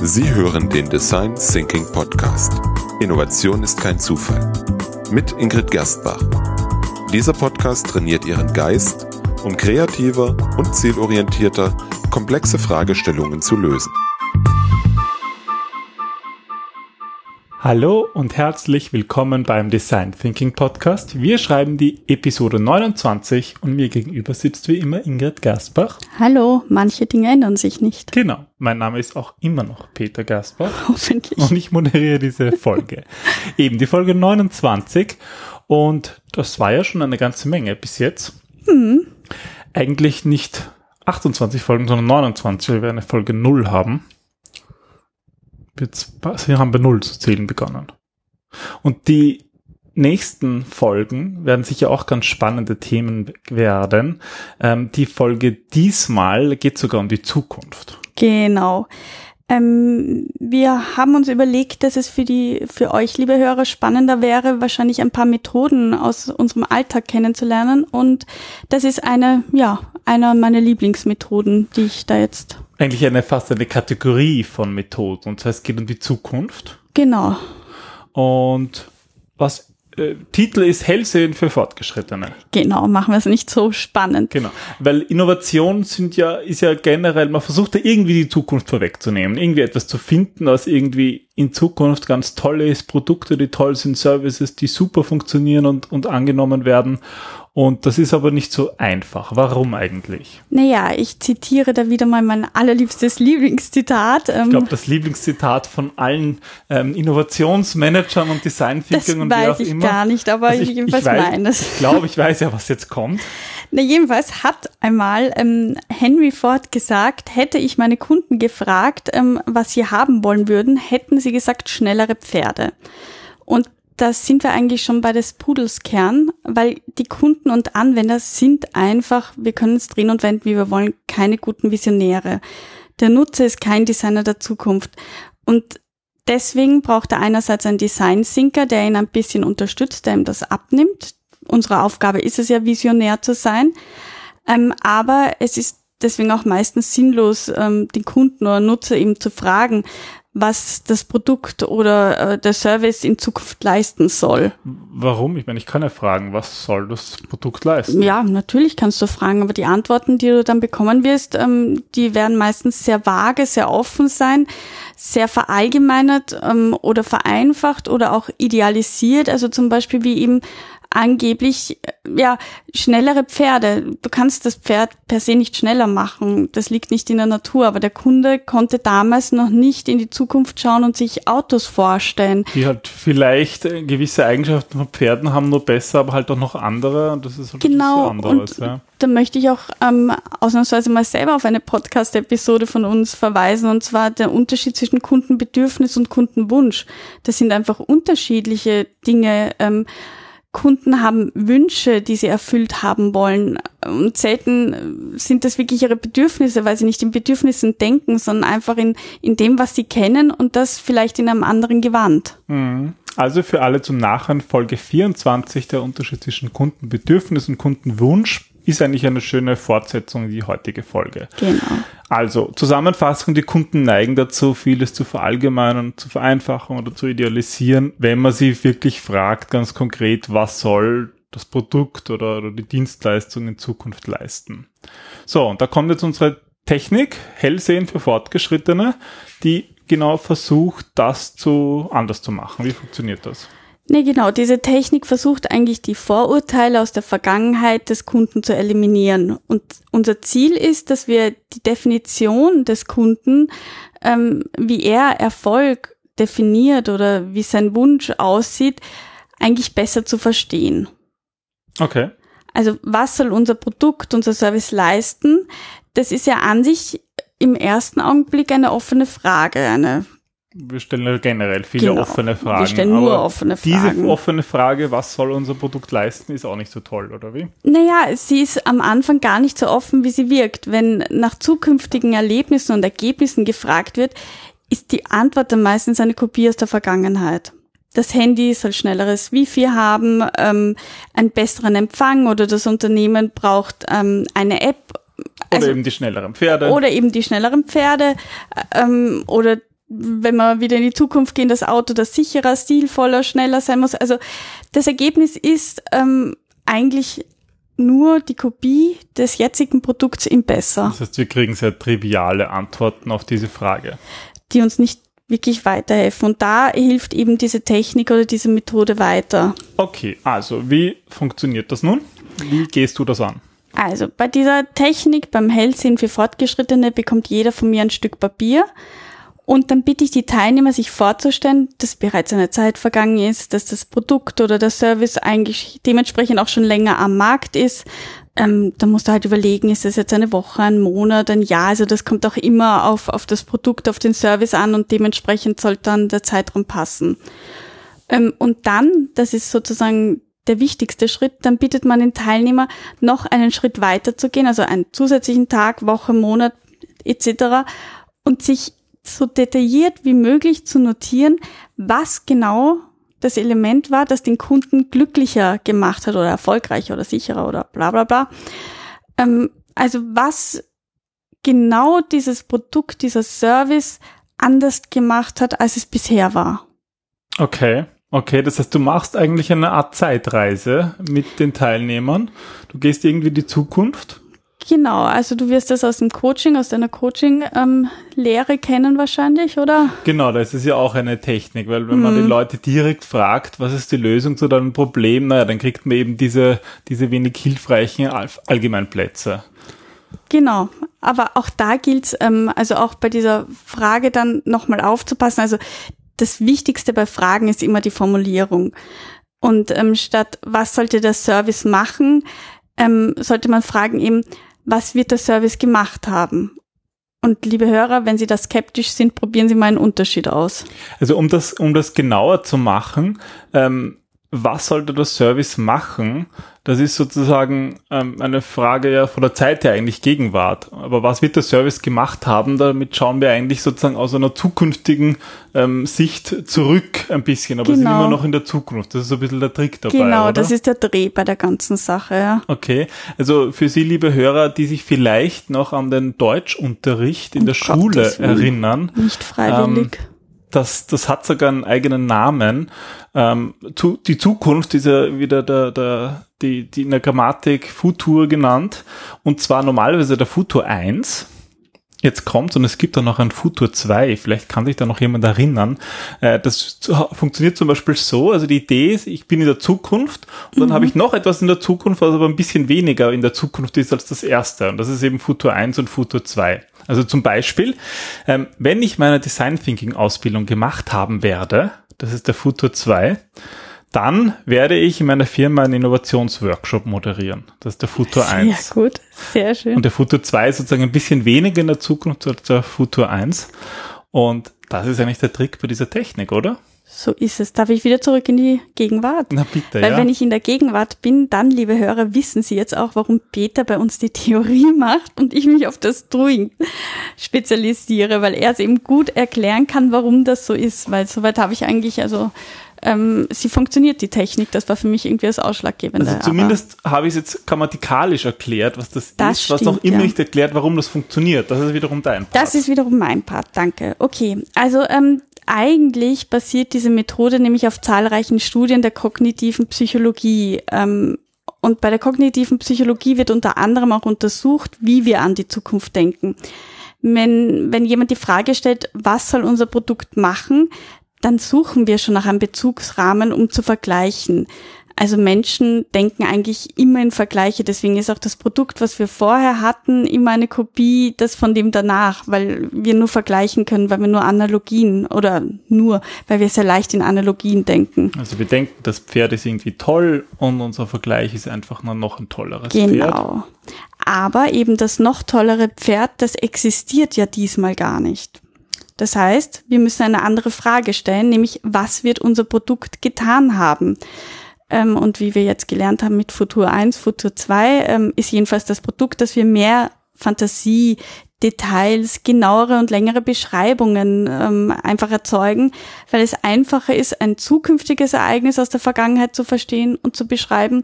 Sie hören den Design Thinking Podcast. Innovation ist kein Zufall. Mit Ingrid Gerstbach. Dieser Podcast trainiert Ihren Geist, um kreativer und zielorientierter komplexe Fragestellungen zu lösen. Hallo und herzlich willkommen beim Design Thinking Podcast. Wir schreiben die Episode 29 und mir gegenüber sitzt wie immer Ingrid Gersbach. Hallo, manche Dinge ändern sich nicht. Genau, mein Name ist auch immer noch Peter Gersbach. Hoffentlich. Und ich moderiere diese Folge. Eben die Folge 29 und das war ja schon eine ganze Menge bis jetzt. Hm. Eigentlich nicht 28 Folgen, sondern 29, weil wir eine Folge 0 haben. Wir haben bei Null zu zählen begonnen. Und die nächsten Folgen werden sicher auch ganz spannende Themen werden. Ähm, die Folge diesmal geht sogar um die Zukunft. Genau. Ähm, wir haben uns überlegt, dass es für die, für euch, liebe Hörer, spannender wäre, wahrscheinlich ein paar Methoden aus unserem Alltag kennenzulernen. Und das ist eine, ja, einer meiner Lieblingsmethoden, die ich da jetzt eigentlich eine fast eine Kategorie von Methoden. Und heißt, es geht um die Zukunft. Genau. Und was äh, Titel ist Hellsehen für Fortgeschrittene. Genau, machen wir es nicht so spannend. Genau, weil Innovation sind ja, ist ja generell, man versucht ja irgendwie die Zukunft vorwegzunehmen, irgendwie etwas zu finden, was irgendwie in Zukunft ganz toll ist, Produkte, die toll sind, Services, die super funktionieren und, und angenommen werden. Und das ist aber nicht so einfach. Warum eigentlich? Naja, ich zitiere da wieder mal mein allerliebstes Lieblingszitat. Ähm, ich glaube, das Lieblingszitat von allen ähm, Innovationsmanagern und Designthinkern und wie auch immer. Das weiß ich gar nicht, aber also ich, jedenfalls ich meine es. Ich glaube, ich weiß ja, was jetzt kommt. Na, jedenfalls hat einmal ähm, Henry Ford gesagt, hätte ich meine Kunden gefragt, ähm, was sie haben wollen würden, hätten sie gesagt, schnellere Pferde. Und da sind wir eigentlich schon bei des Pudels Kern, weil die Kunden und Anwender sind einfach, wir können es drehen und wenden, wie wir wollen, keine guten Visionäre. Der Nutzer ist kein Designer der Zukunft. Und deswegen braucht er einerseits einen Design Thinker, der ihn ein bisschen unterstützt, der ihm das abnimmt. Unsere Aufgabe ist es ja, visionär zu sein. Ähm, aber es ist deswegen auch meistens sinnlos, ähm, den Kunden oder Nutzer eben zu fragen, was das Produkt oder äh, der Service in Zukunft leisten soll. Warum? Ich meine, ich kann ja fragen, was soll das Produkt leisten? Ja, natürlich kannst du fragen, aber die Antworten, die du dann bekommen wirst, ähm, die werden meistens sehr vage, sehr offen sein, sehr verallgemeinert ähm, oder vereinfacht oder auch idealisiert. Also zum Beispiel wie eben angeblich ja schnellere Pferde. Du kannst das Pferd per se nicht schneller machen. Das liegt nicht in der Natur. Aber der Kunde konnte damals noch nicht in die Zukunft schauen und sich Autos vorstellen. Die halt vielleicht gewisse Eigenschaften von Pferden haben, nur besser, aber halt auch noch andere. Und das ist halt genau. anderes. Und ja. Da möchte ich auch ähm, ausnahmsweise mal selber auf eine Podcast-Episode von uns verweisen. Und zwar der Unterschied zwischen Kundenbedürfnis und Kundenwunsch. Das sind einfach unterschiedliche Dinge. Ähm, Kunden haben Wünsche, die sie erfüllt haben wollen. Und selten sind das wirklich ihre Bedürfnisse, weil sie nicht in Bedürfnissen denken, sondern einfach in, in dem, was sie kennen und das vielleicht in einem anderen Gewand. Mhm. Also für alle zum Nachhören Folge 24 der Unterschied zwischen Kundenbedürfnis und Kundenwunsch ist eigentlich eine schöne Fortsetzung die heutige Folge. Genau. Also Zusammenfassung, die Kunden neigen dazu, vieles zu verallgemeinern, zu vereinfachen oder zu idealisieren, wenn man sie wirklich fragt, ganz konkret, was soll das Produkt oder, oder die Dienstleistung in Zukunft leisten. So, und da kommt jetzt unsere Technik, Hellsehen für Fortgeschrittene, die genau versucht, das zu anders zu machen. Wie funktioniert das? Nee, genau. Diese Technik versucht eigentlich die Vorurteile aus der Vergangenheit des Kunden zu eliminieren. Und unser Ziel ist, dass wir die Definition des Kunden, ähm, wie er Erfolg definiert oder wie sein Wunsch aussieht, eigentlich besser zu verstehen. Okay. Also was soll unser Produkt, unser Service leisten? Das ist ja an sich im ersten Augenblick eine offene Frage, eine wir stellen generell viele genau. offene Fragen. Wir stellen nur offene Fragen. Diese offene Frage, was soll unser Produkt leisten, ist auch nicht so toll, oder wie? Naja, sie ist am Anfang gar nicht so offen, wie sie wirkt. Wenn nach zukünftigen Erlebnissen und Ergebnissen gefragt wird, ist die Antwort dann meistens eine Kopie aus der Vergangenheit. Das Handy soll schnelleres Wi-Fi haben, ähm, einen besseren Empfang oder das Unternehmen braucht ähm, eine App. Also, oder eben die schnelleren Pferde. Oder eben die schnelleren Pferde. Ähm, oder wenn wir wieder in die Zukunft gehen, das Auto, das sicherer, stilvoller, schneller sein muss. Also das Ergebnis ist ähm, eigentlich nur die Kopie des jetzigen Produkts im Besser. Das heißt, wir kriegen sehr triviale Antworten auf diese Frage. Die uns nicht wirklich weiterhelfen. Und da hilft eben diese Technik oder diese Methode weiter. Okay, also wie funktioniert das nun? Wie gehst du das an? Also bei dieser Technik, beim Hellsehen für Fortgeschrittene, bekommt jeder von mir ein Stück Papier. Und dann bitte ich die Teilnehmer, sich vorzustellen, dass bereits eine Zeit vergangen ist, dass das Produkt oder der Service eigentlich dementsprechend auch schon länger am Markt ist. Ähm, da musst du halt überlegen, ist das jetzt eine Woche, ein Monat, ein Jahr? Also das kommt auch immer auf, auf das Produkt, auf den Service an und dementsprechend soll dann der Zeitraum passen. Ähm, und dann, das ist sozusagen der wichtigste Schritt, dann bittet man den Teilnehmer, noch einen Schritt weiter zu gehen, also einen zusätzlichen Tag, Woche, Monat etc. und sich so detailliert wie möglich zu notieren, was genau das Element war, das den Kunden glücklicher gemacht hat oder erfolgreicher oder sicherer oder bla bla bla. Ähm, also was genau dieses Produkt, dieser Service anders gemacht hat, als es bisher war. Okay. Okay, das heißt, du machst eigentlich eine Art Zeitreise mit den Teilnehmern. Du gehst irgendwie in die Zukunft. Genau, also du wirst das aus dem Coaching, aus deiner Coaching-Lehre ähm, kennen wahrscheinlich, oder? Genau, da ist ja auch eine Technik, weil wenn man die mhm. Leute direkt fragt, was ist die Lösung zu deinem Problem, naja, dann kriegt man eben diese, diese wenig hilfreichen Allgemeinplätze. Genau, aber auch da gilt ähm, also auch bei dieser Frage dann nochmal aufzupassen. Also das Wichtigste bei Fragen ist immer die Formulierung. Und ähm, statt was sollte der Service machen, ähm, sollte man fragen eben, was wird der Service gemacht haben? Und liebe Hörer, wenn Sie da skeptisch sind, probieren Sie mal einen Unterschied aus. Also um das, um das genauer zu machen, ähm, was sollte der Service machen? Das ist sozusagen ähm, eine Frage ja von der Zeit her eigentlich Gegenwart. Aber was wird der Service gemacht haben? Damit schauen wir eigentlich sozusagen aus einer zukünftigen ähm, Sicht zurück ein bisschen. Aber genau. sind immer noch in der Zukunft. Das ist so ein bisschen der Trick dabei. Genau, oder? das ist der Dreh bei der ganzen Sache. Ja. Okay, also für Sie, liebe Hörer, die sich vielleicht noch an den Deutschunterricht in um der Schule erinnern. Nicht freiwillig. Ähm, das, das hat sogar einen eigenen Namen. Ähm, zu, die Zukunft ist ja wieder der, der, die, die in der Grammatik Futur genannt. Und zwar normalerweise der Futur 1. Jetzt kommt und es gibt da noch ein Futur 2, vielleicht kann sich da noch jemand erinnern. Äh, das funktioniert zum Beispiel so, also die Idee ist, ich bin in der Zukunft und dann mhm. habe ich noch etwas in der Zukunft, was aber ein bisschen weniger in der Zukunft ist als das erste. Und das ist eben Futur 1 und Futur 2. Also zum Beispiel, ähm, wenn ich meine Design Thinking Ausbildung gemacht haben werde, das ist der Futur 2, dann werde ich in meiner Firma einen Innovationsworkshop moderieren. Das ist der Futur 1. Sehr gut, sehr schön. Und der Futur 2 ist sozusagen ein bisschen weniger in der Zukunft als der Futur 1. Und das ist eigentlich der Trick bei dieser Technik, oder? So ist es. Darf ich wieder zurück in die Gegenwart? Na bitte, Weil ja. wenn ich in der Gegenwart bin, dann, liebe Hörer, wissen Sie jetzt auch, warum Peter bei uns die Theorie macht und ich mich auf das Doing spezialisiere, weil er es eben gut erklären kann, warum das so ist. Weil soweit habe ich eigentlich, also ähm, sie funktioniert, die Technik. Das war für mich irgendwie das Ausschlaggebende. Also zumindest habe ich es jetzt grammatikalisch erklärt, was das, das ist, stimmt, was noch immer ja. nicht erklärt, warum das funktioniert. Das ist wiederum dein Part. Das ist wiederum mein Part, danke. Okay, also ähm, eigentlich basiert diese Methode nämlich auf zahlreichen Studien der kognitiven Psychologie. Ähm, und bei der kognitiven Psychologie wird unter anderem auch untersucht, wie wir an die Zukunft denken. Wenn, wenn jemand die Frage stellt, was soll unser Produkt machen, dann suchen wir schon nach einem Bezugsrahmen, um zu vergleichen. Also Menschen denken eigentlich immer in Vergleiche. Deswegen ist auch das Produkt, was wir vorher hatten, immer eine Kopie des von dem danach, weil wir nur vergleichen können, weil wir nur Analogien oder nur, weil wir sehr leicht in Analogien denken. Also wir denken, das Pferd ist irgendwie toll und unser Vergleich ist einfach nur noch ein tolleres genau. Pferd. Genau. Aber eben das noch tollere Pferd, das existiert ja diesmal gar nicht. Das heißt, wir müssen eine andere Frage stellen, nämlich was wird unser Produkt getan haben? Ähm, und wie wir jetzt gelernt haben mit Futur 1, Futur 2, ähm, ist jedenfalls das Produkt, dass wir mehr Fantasie, Details, genauere und längere Beschreibungen ähm, einfach erzeugen, weil es einfacher ist, ein zukünftiges Ereignis aus der Vergangenheit zu verstehen und zu beschreiben,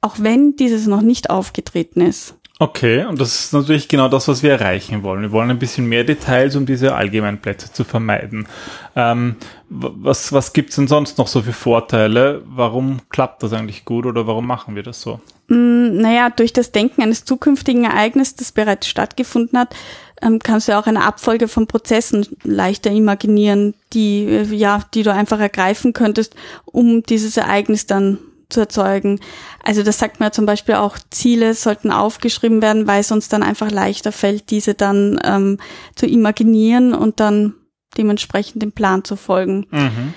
auch wenn dieses noch nicht aufgetreten ist. Okay, und das ist natürlich genau das, was wir erreichen wollen. Wir wollen ein bisschen mehr Details, um diese allgemeinen Plätze zu vermeiden. Ähm, was was gibt's denn sonst noch so für Vorteile? Warum klappt das eigentlich gut oder warum machen wir das so? Mm, naja, durch das Denken eines zukünftigen Ereignisses, das bereits stattgefunden hat, ähm, kannst du auch eine Abfolge von Prozessen leichter imaginieren, die, äh, ja, die du einfach ergreifen könntest, um dieses Ereignis dann zu erzeugen. Also das sagt man ja zum Beispiel auch, Ziele sollten aufgeschrieben werden, weil es uns dann einfach leichter fällt, diese dann ähm, zu imaginieren und dann dementsprechend dem Plan zu folgen. Mhm.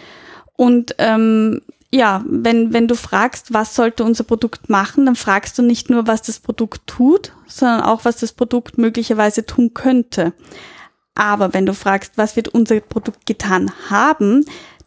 Und ähm, ja, wenn, wenn du fragst, was sollte unser Produkt machen, dann fragst du nicht nur, was das Produkt tut, sondern auch, was das Produkt möglicherweise tun könnte. Aber wenn du fragst, was wird unser Produkt getan haben,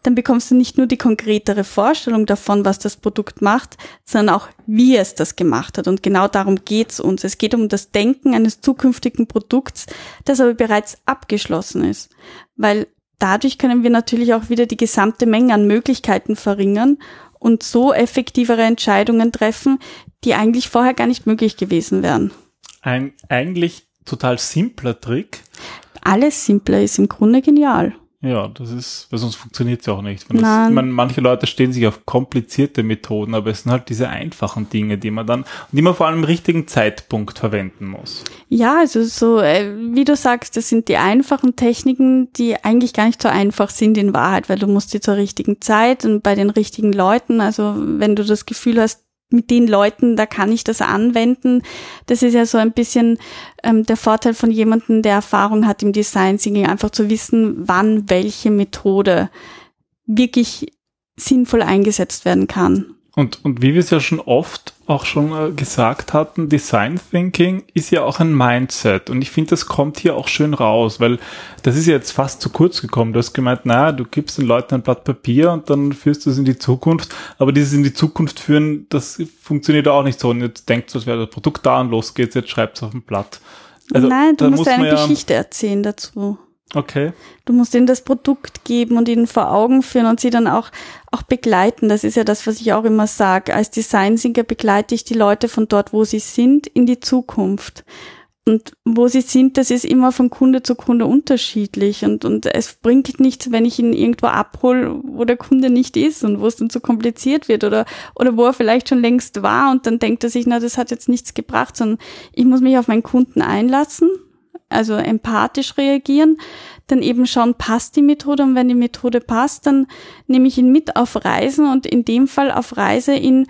dann bekommst du nicht nur die konkretere Vorstellung davon, was das Produkt macht, sondern auch, wie es das gemacht hat. Und genau darum geht's uns. Es geht um das Denken eines zukünftigen Produkts, das aber bereits abgeschlossen ist. Weil dadurch können wir natürlich auch wieder die gesamte Menge an Möglichkeiten verringern und so effektivere Entscheidungen treffen, die eigentlich vorher gar nicht möglich gewesen wären. Ein eigentlich total simpler Trick. Alles simpler ist im Grunde genial. Ja, das ist, weil sonst funktioniert es ja auch nicht. Das, man, manche Leute stehen sich auf komplizierte Methoden, aber es sind halt diese einfachen Dinge, die man dann, die man vor allem im richtigen Zeitpunkt verwenden muss. Ja, also so, äh, wie du sagst, das sind die einfachen Techniken, die eigentlich gar nicht so einfach sind in Wahrheit, weil du musst die zur richtigen Zeit und bei den richtigen Leuten, also wenn du das Gefühl hast, mit den Leuten, da kann ich das anwenden. Das ist ja so ein bisschen ähm, der Vorteil von jemandem, der Erfahrung hat im Design Thinking, einfach zu wissen, wann welche Methode wirklich sinnvoll eingesetzt werden kann. Und, und wie wir es ja schon oft auch schon äh, gesagt hatten, Design Thinking ist ja auch ein Mindset. Und ich finde, das kommt hier auch schön raus, weil das ist jetzt fast zu kurz gekommen. Du hast gemeint, naja, du gibst den Leuten ein Blatt Papier und dann führst du es in die Zukunft. Aber dieses in die Zukunft führen, das funktioniert auch nicht so. Und jetzt denkst du, es wäre das Produkt da und los geht's, jetzt schreibst du auf ein Blatt. Also, Nein, du musst eine ja Geschichte erzählen dazu. Okay. Du musst ihnen das Produkt geben und ihnen vor Augen führen und sie dann auch, auch begleiten. Das ist ja das, was ich auch immer sage. Als Designsinger begleite ich die Leute von dort, wo sie sind, in die Zukunft. Und wo sie sind, das ist immer von Kunde zu Kunde unterschiedlich. Und, und es bringt nichts, wenn ich ihn irgendwo abhole, wo der Kunde nicht ist und wo es dann zu kompliziert wird oder, oder wo er vielleicht schon längst war und dann denkt er sich, na, das hat jetzt nichts gebracht, sondern ich muss mich auf meinen Kunden einlassen also empathisch reagieren, dann eben schauen, passt die Methode und wenn die Methode passt, dann nehme ich ihn mit auf Reisen und in dem Fall auf Reise in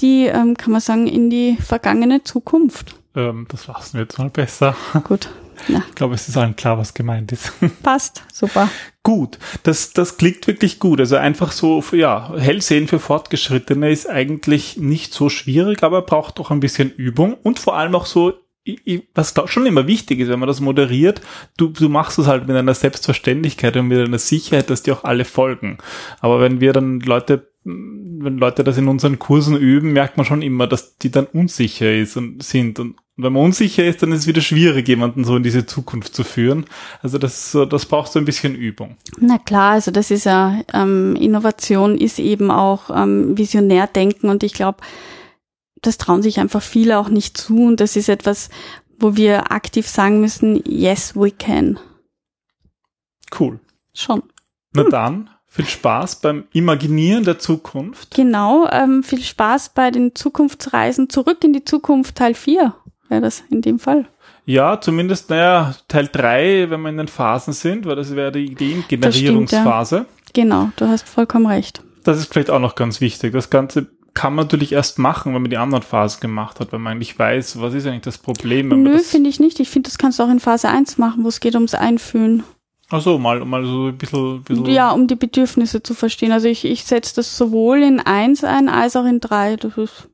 die, ähm, kann man sagen, in die vergangene Zukunft. Ähm, das lassen wir jetzt mal besser. Gut. Ja. Ich glaube, es ist allen klar, was gemeint ist. Passt, super. Gut, das, das klingt wirklich gut. Also einfach so, ja, Hellsehen für Fortgeschrittene ist eigentlich nicht so schwierig, aber braucht doch ein bisschen Übung und vor allem auch so was schon immer wichtig ist, wenn man das moderiert, du, du machst es halt mit einer Selbstverständlichkeit und mit einer Sicherheit, dass dir auch alle folgen. Aber wenn wir dann Leute, wenn Leute das in unseren Kursen üben, merkt man schon immer, dass die dann unsicher ist und sind. Und wenn man unsicher ist, dann ist es wieder schwierig, jemanden so in diese Zukunft zu führen. Also das, das braucht so ein bisschen Übung. Na klar, also das ist ja, ähm, Innovation ist eben auch ähm, visionär denken und ich glaube, das trauen sich einfach viele auch nicht zu und das ist etwas, wo wir aktiv sagen müssen, yes, we can. Cool. Schon. Na hm. dann, viel Spaß beim Imaginieren der Zukunft. Genau, ähm, viel Spaß bei den Zukunftsreisen. Zurück in die Zukunft Teil 4 wäre das in dem Fall. Ja, zumindest, naja, Teil 3, wenn wir in den Phasen sind, weil das wäre die Ideengenerierungsphase. Ja. Genau, du hast vollkommen recht. Das ist vielleicht auch noch ganz wichtig. Das Ganze kann man natürlich erst machen, wenn man die anderen Phasen gemacht hat, weil man eigentlich weiß, was ist eigentlich das Problem. Nö, finde ich nicht. Ich finde, das kannst du auch in Phase 1 machen, wo es geht ums Einfühlen. Ach so, mal, mal so ein bisschen, bisschen. Ja, um die Bedürfnisse zu verstehen. Also ich, ich setze das sowohl in 1 ein, als auch in 3. Das ist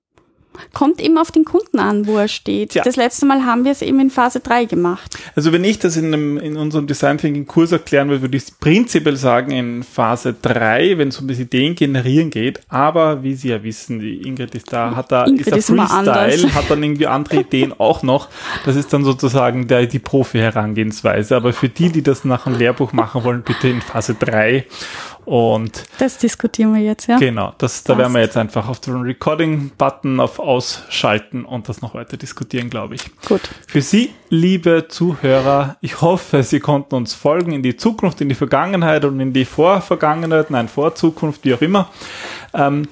Kommt eben auf den Kunden an, wo er steht. Ja. Das letzte Mal haben wir es eben in Phase 3 gemacht. Also wenn ich das in, einem, in unserem Design Thinking Kurs erklären will, würde ich prinzipiell sagen in Phase 3, wenn es um das Ideen generieren geht. Aber wie Sie ja wissen, die Ingrid ist da, hat da, Ingrid ist da Freestyle, hat dann irgendwie andere Ideen auch noch. Das ist dann sozusagen der, die Profi-Herangehensweise. Aber für die, die das nach einem Lehrbuch machen wollen, bitte in Phase 3. Und das diskutieren wir jetzt, ja. Genau, das, da werden wir jetzt einfach auf den Recording-Button auf ausschalten und das noch weiter diskutieren, glaube ich. Gut. Für Sie, liebe Zuhörer, ich hoffe, Sie konnten uns folgen in die Zukunft, in die Vergangenheit und in die Vorvergangenheit, nein, Vorzukunft, wie auch immer. Ähm,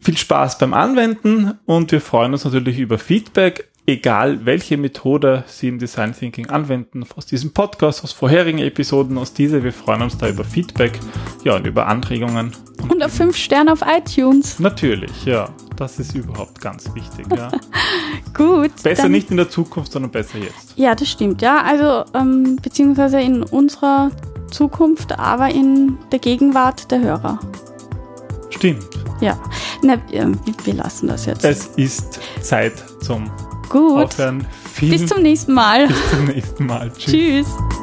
viel Spaß beim Anwenden und wir freuen uns natürlich über Feedback egal welche Methode Sie im Design Thinking anwenden, aus diesem Podcast, aus vorherigen Episoden, aus dieser. Wir freuen uns da über Feedback, ja, und über Anregungen. Und auf fünf Sterne auf iTunes. Natürlich, ja. Das ist überhaupt ganz wichtig, ja. Gut. Besser nicht in der Zukunft, sondern besser jetzt. Ja, das stimmt, ja. Also, ähm, beziehungsweise in unserer Zukunft, aber in der Gegenwart der Hörer. Stimmt. Ja. Na, wir lassen das jetzt. Es ist Zeit zum Gut. Aufhören. Vielen Bis zum nächsten Mal. bis zum nächsten Mal. Tschüss. Tschüss.